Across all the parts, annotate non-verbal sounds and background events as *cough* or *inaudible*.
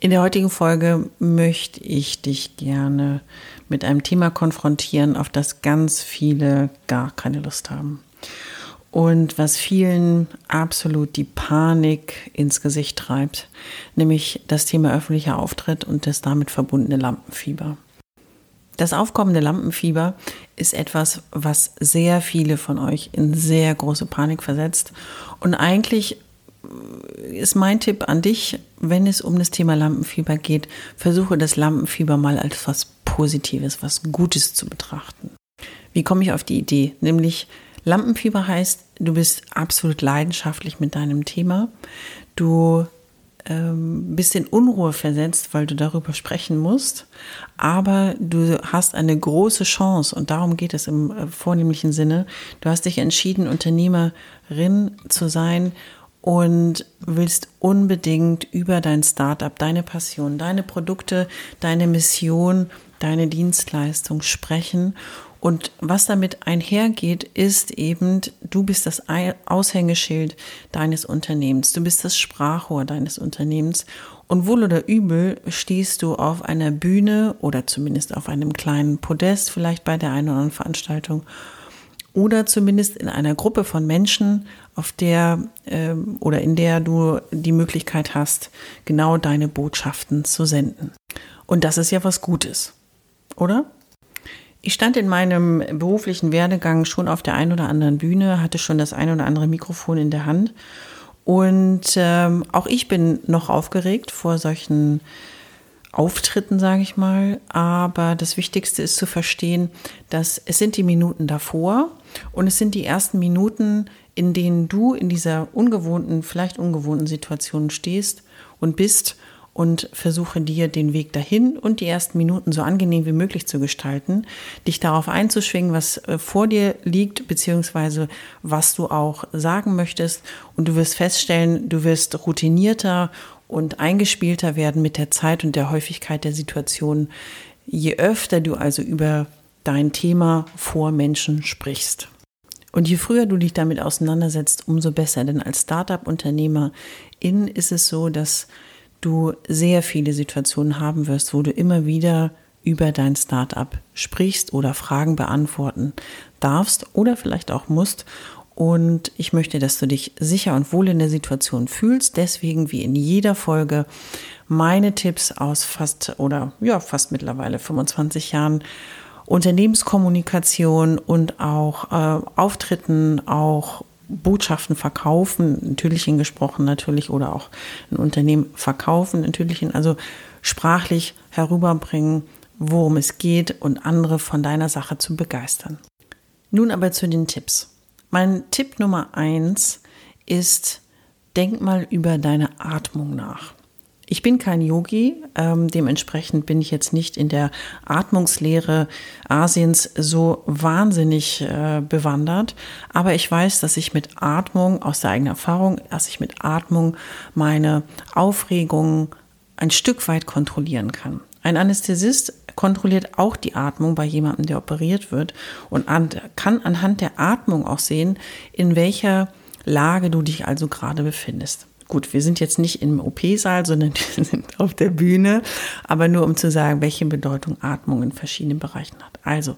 In der heutigen Folge möchte ich dich gerne mit einem Thema konfrontieren, auf das ganz viele gar keine Lust haben und was vielen absolut die Panik ins Gesicht treibt, nämlich das Thema öffentlicher Auftritt und das damit verbundene Lampenfieber. Das aufkommende Lampenfieber ist etwas, was sehr viele von euch in sehr große Panik versetzt. Und eigentlich ist mein Tipp an dich, wenn es um das Thema Lampenfieber geht, versuche das Lampenfieber mal als was Positives, was Gutes zu betrachten. Wie komme ich auf die Idee? Nämlich Lampenfieber heißt, du bist absolut leidenschaftlich mit deinem Thema. Du ähm, bist in Unruhe versetzt, weil du darüber sprechen musst. Aber du hast eine große Chance und darum geht es im äh, vornehmlichen Sinne. Du hast dich entschieden, Unternehmerin zu sein und willst unbedingt über dein Startup, deine Passion, deine Produkte, deine Mission, deine Dienstleistung sprechen. Und was damit einhergeht, ist eben, du bist das Aushängeschild deines Unternehmens, du bist das Sprachrohr deines Unternehmens. Und wohl oder übel stehst du auf einer Bühne oder zumindest auf einem kleinen Podest, vielleicht bei der einen oder anderen Veranstaltung oder zumindest in einer Gruppe von Menschen, auf der äh, oder in der du die Möglichkeit hast, genau deine Botschaften zu senden. Und das ist ja was Gutes, oder? Ich stand in meinem beruflichen Werdegang schon auf der einen oder anderen Bühne, hatte schon das ein oder andere Mikrofon in der Hand. Und ähm, auch ich bin noch aufgeregt vor solchen Auftritten, sage ich mal. Aber das Wichtigste ist zu verstehen, dass es sind die Minuten davor und es sind die ersten Minuten, in denen du in dieser ungewohnten, vielleicht ungewohnten Situation stehst und bist und versuche dir den Weg dahin und die ersten Minuten so angenehm wie möglich zu gestalten, dich darauf einzuschwingen, was äh, vor dir liegt, beziehungsweise was du auch sagen möchtest. Und du wirst feststellen, du wirst routinierter und eingespielter werden mit der Zeit und der Häufigkeit der Situation, je öfter du also über dein Thema vor Menschen sprichst. Und je früher du dich damit auseinandersetzt, umso besser. Denn als Startup-Unternehmer in ist es so, dass du sehr viele Situationen haben wirst, wo du immer wieder über dein Startup sprichst oder Fragen beantworten darfst oder vielleicht auch musst. Und ich möchte, dass du dich sicher und wohl in der Situation fühlst. Deswegen, wie in jeder Folge, meine Tipps aus fast oder ja, fast mittlerweile 25 Jahren Unternehmenskommunikation und auch äh, Auftritten, auch Botschaften verkaufen, natürlich in gesprochen natürlich oder auch ein Unternehmen verkaufen, natürlich in, also sprachlich herüberbringen, worum es geht und andere von deiner Sache zu begeistern. Nun aber zu den Tipps. Mein Tipp Nummer eins ist, denk mal über deine Atmung nach. Ich bin kein Yogi, ähm, dementsprechend bin ich jetzt nicht in der Atmungslehre Asiens so wahnsinnig äh, bewandert, aber ich weiß, dass ich mit Atmung aus der eigenen Erfahrung, dass ich mit Atmung meine Aufregung ein Stück weit kontrollieren kann. Ein Anästhesist kontrolliert auch die Atmung bei jemandem, der operiert wird und an, kann anhand der Atmung auch sehen, in welcher Lage du dich also gerade befindest. Gut, wir sind jetzt nicht im OP-Saal, sondern *laughs* wir sind auf der Bühne, aber nur um zu sagen, welche Bedeutung Atmung in verschiedenen Bereichen hat. Also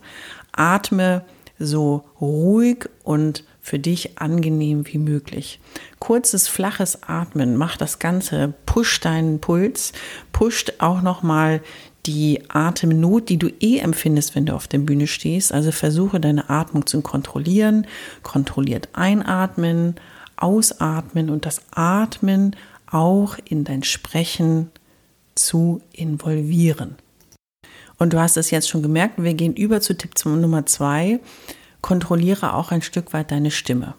atme so ruhig und für dich angenehm wie möglich. Kurzes, flaches Atmen macht das Ganze, pusht deinen Puls, pusht auch nochmal die Atemnot, die du eh empfindest, wenn du auf der Bühne stehst. Also versuche deine Atmung zu kontrollieren, kontrolliert einatmen, Ausatmen und das Atmen auch in dein Sprechen zu involvieren. Und du hast es jetzt schon gemerkt, wir gehen über zu Tipp Nummer zwei. Kontrolliere auch ein Stück weit deine Stimme.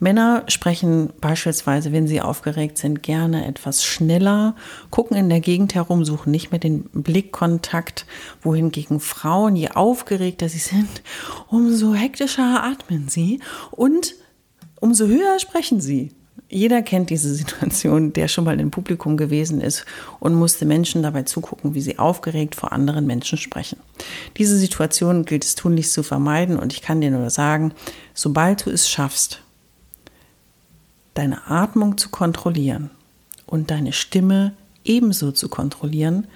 Männer sprechen beispielsweise, wenn sie aufgeregt sind, gerne etwas schneller, gucken in der Gegend herum, suchen nicht mehr den Blickkontakt, wohingegen Frauen, je aufgeregter sie sind, umso hektischer atmen sie und umso höher sprechen sie. Jeder kennt diese Situation, der schon mal im Publikum gewesen ist und musste Menschen dabei zugucken, wie sie aufgeregt vor anderen Menschen sprechen. Diese Situation gilt es tunlichst zu vermeiden und ich kann dir nur sagen, sobald du es schaffst, deine Atmung zu kontrollieren und deine Stimme ebenso zu kontrollieren,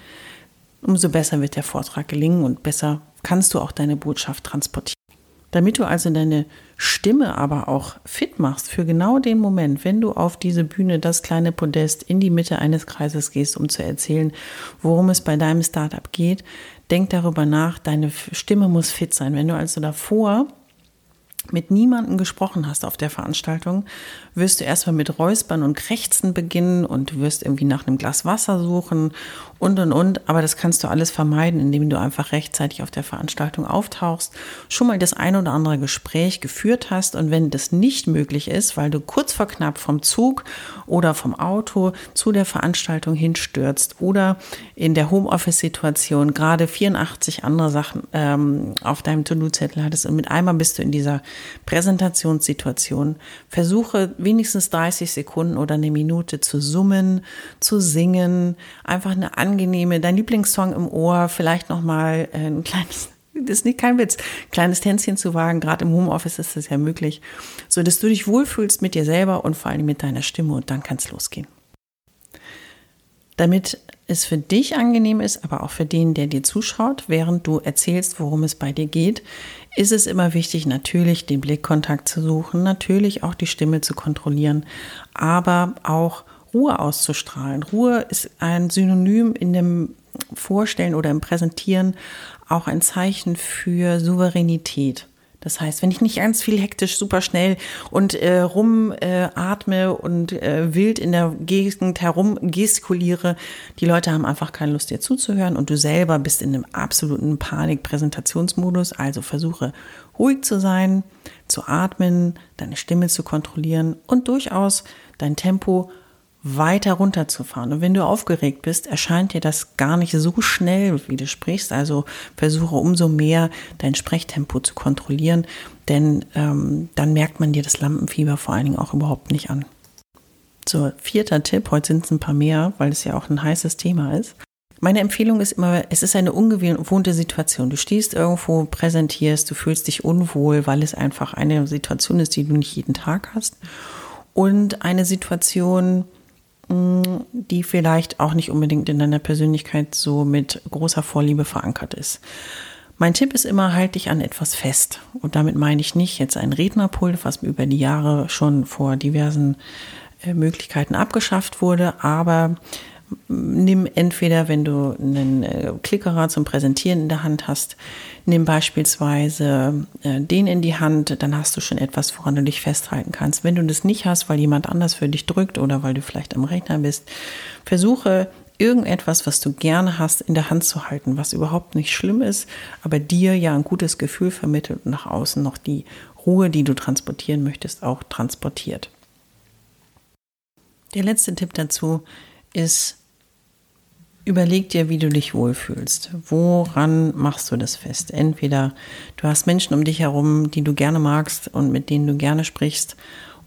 umso besser wird der Vortrag gelingen und besser kannst du auch deine Botschaft transportieren. Damit du also deine Stimme aber auch fit machst für genau den Moment, wenn du auf diese Bühne, das kleine Podest in die Mitte eines Kreises gehst, um zu erzählen, worum es bei deinem Startup geht, denk darüber nach, deine Stimme muss fit sein. Wenn du also davor mit niemandem gesprochen hast auf der Veranstaltung, wirst du erstmal mit Räuspern und Krächzen beginnen und wirst irgendwie nach einem Glas Wasser suchen und und und. Aber das kannst du alles vermeiden, indem du einfach rechtzeitig auf der Veranstaltung auftauchst, schon mal das ein oder andere Gespräch geführt hast und wenn das nicht möglich ist, weil du kurz vor knapp vom Zug oder vom Auto zu der Veranstaltung hinstürzt oder in der Homeoffice-Situation gerade 84 andere Sachen ähm, auf deinem To-Do-Zettel hattest und mit einmal bist du in dieser Präsentationssituation. Versuche wenigstens 30 Sekunden oder eine Minute zu summen, zu singen, einfach eine angenehme, dein Lieblingssong im Ohr, vielleicht nochmal ein kleines *laughs* das ist nicht kein Witz, kleines Tänzchen zu wagen, gerade im Homeoffice ist das ja möglich, so dass du dich wohlfühlst mit dir selber und vor allem mit deiner Stimme und dann kann es losgehen. Damit es für dich angenehm ist, aber auch für den, der dir zuschaut, während du erzählst, worum es bei dir geht, ist es immer wichtig, natürlich den Blickkontakt zu suchen, natürlich auch die Stimme zu kontrollieren, aber auch Ruhe auszustrahlen. Ruhe ist ein Synonym in dem Vorstellen oder im Präsentieren auch ein Zeichen für Souveränität. Das heißt, wenn ich nicht ganz viel hektisch, super schnell und äh, rumatme äh, und äh, wild in der Gegend herum gestikuliere, die Leute haben einfach keine Lust, dir zuzuhören und du selber bist in einem absoluten Panik-Präsentationsmodus. Also versuche ruhig zu sein, zu atmen, deine Stimme zu kontrollieren und durchaus dein Tempo weiter runterzufahren. Und wenn du aufgeregt bist, erscheint dir das gar nicht so schnell, wie du sprichst. Also versuche umso mehr dein Sprechtempo zu kontrollieren, denn ähm, dann merkt man dir das Lampenfieber vor allen Dingen auch überhaupt nicht an. So, vierter Tipp, heute sind es ein paar mehr, weil es ja auch ein heißes Thema ist. Meine Empfehlung ist immer, es ist eine ungewohnte Situation. Du stehst irgendwo, präsentierst, du fühlst dich unwohl, weil es einfach eine Situation ist, die du nicht jeden Tag hast. Und eine Situation, die vielleicht auch nicht unbedingt in deiner Persönlichkeit so mit großer Vorliebe verankert ist. Mein Tipp ist immer, halt dich an etwas fest. Und damit meine ich nicht jetzt ein Rednerpult, was über die Jahre schon vor diversen äh, Möglichkeiten abgeschafft wurde, aber nimm entweder, wenn du einen äh, Klickerer zum Präsentieren in der Hand hast, nimm beispielsweise äh, den in die Hand, dann hast du schon etwas, woran du dich festhalten kannst. Wenn du das nicht hast, weil jemand anders für dich drückt oder weil du vielleicht am Rechner bist, versuche irgendetwas, was du gerne hast, in der Hand zu halten, was überhaupt nicht schlimm ist, aber dir ja ein gutes Gefühl vermittelt und nach außen noch die Ruhe, die du transportieren möchtest, auch transportiert. Der letzte Tipp dazu ist, Überleg dir, wie du dich wohlfühlst. Woran machst du das fest? Entweder du hast Menschen um dich herum, die du gerne magst und mit denen du gerne sprichst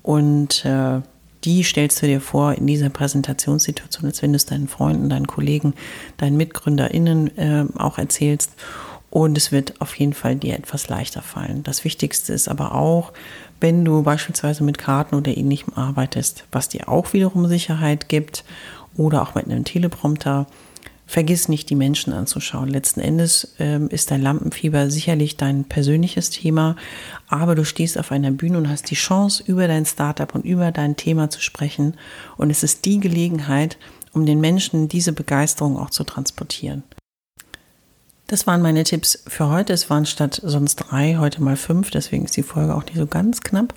und äh, die stellst du dir vor in dieser Präsentationssituation, als wenn du es deinen Freunden, deinen Kollegen, deinen MitgründerInnen äh, auch erzählst. Und es wird auf jeden Fall dir etwas leichter fallen. Das Wichtigste ist aber auch, wenn du beispielsweise mit Karten oder ähnlichem arbeitest, was dir auch wiederum Sicherheit gibt oder auch mit einem Teleprompter, Vergiss nicht, die Menschen anzuschauen. Letzten Endes ähm, ist dein Lampenfieber sicherlich dein persönliches Thema, aber du stehst auf einer Bühne und hast die Chance, über dein Startup und über dein Thema zu sprechen. Und es ist die Gelegenheit, um den Menschen diese Begeisterung auch zu transportieren. Das waren meine Tipps für heute. Es waren statt sonst drei heute mal fünf, deswegen ist die Folge auch nicht so ganz knapp.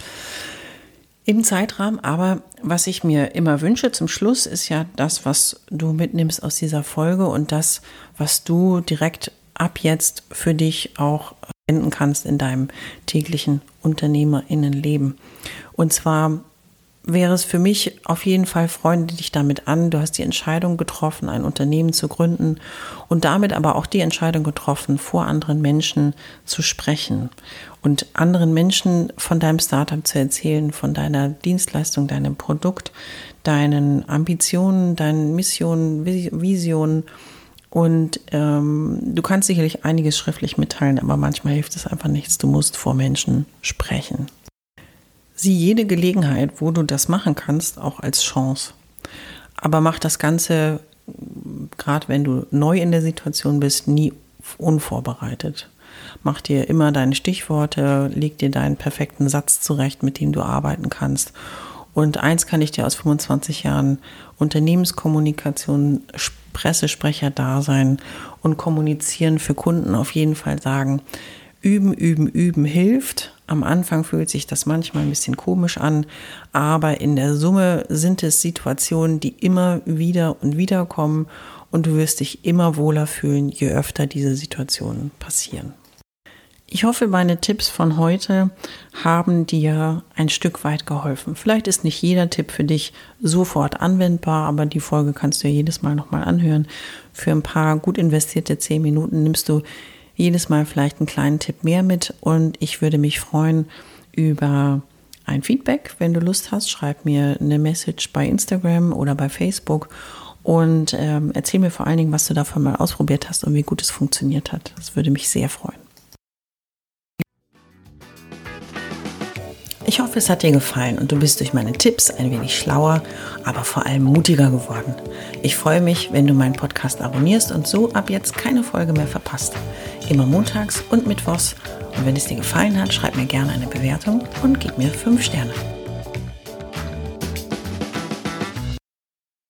Im Zeitrahmen. Aber was ich mir immer wünsche zum Schluss, ist ja das, was du mitnimmst aus dieser Folge und das, was du direkt ab jetzt für dich auch wenden kannst in deinem täglichen Unternehmerinnenleben. Und zwar wäre es für mich auf jeden Fall, freunde dich damit an. Du hast die Entscheidung getroffen, ein Unternehmen zu gründen und damit aber auch die Entscheidung getroffen, vor anderen Menschen zu sprechen und anderen Menschen von deinem Startup zu erzählen, von deiner Dienstleistung, deinem Produkt, deinen Ambitionen, deinen Missionen, Visionen. Und ähm, du kannst sicherlich einiges schriftlich mitteilen, aber manchmal hilft es einfach nichts. Du musst vor Menschen sprechen. Sieh jede Gelegenheit, wo du das machen kannst, auch als Chance. Aber mach das Ganze, gerade wenn du neu in der Situation bist, nie unvorbereitet. Mach dir immer deine Stichworte, leg dir deinen perfekten Satz zurecht, mit dem du arbeiten kannst. Und eins kann ich dir aus 25 Jahren Unternehmenskommunikation, Pressesprecher da sein und kommunizieren für Kunden auf jeden Fall sagen. Üben, üben, üben hilft. Am Anfang fühlt sich das manchmal ein bisschen komisch an, aber in der Summe sind es Situationen, die immer wieder und wieder kommen und du wirst dich immer wohler fühlen, je öfter diese Situationen passieren. Ich hoffe, meine Tipps von heute haben dir ein Stück weit geholfen. Vielleicht ist nicht jeder Tipp für dich sofort anwendbar, aber die Folge kannst du ja jedes Mal nochmal anhören. Für ein paar gut investierte zehn Minuten nimmst du jedes Mal vielleicht einen kleinen Tipp mehr mit und ich würde mich freuen über ein Feedback. Wenn du Lust hast, schreib mir eine Message bei Instagram oder bei Facebook und ähm, erzähl mir vor allen Dingen, was du davon mal ausprobiert hast und wie gut es funktioniert hat. Das würde mich sehr freuen. Ich hoffe, es hat dir gefallen und du bist durch meine Tipps ein wenig schlauer, aber vor allem mutiger geworden. Ich freue mich, wenn du meinen Podcast abonnierst und so ab jetzt keine Folge mehr verpasst. Immer montags und mittwochs. Und wenn es dir gefallen hat, schreib mir gerne eine Bewertung und gib mir 5 Sterne.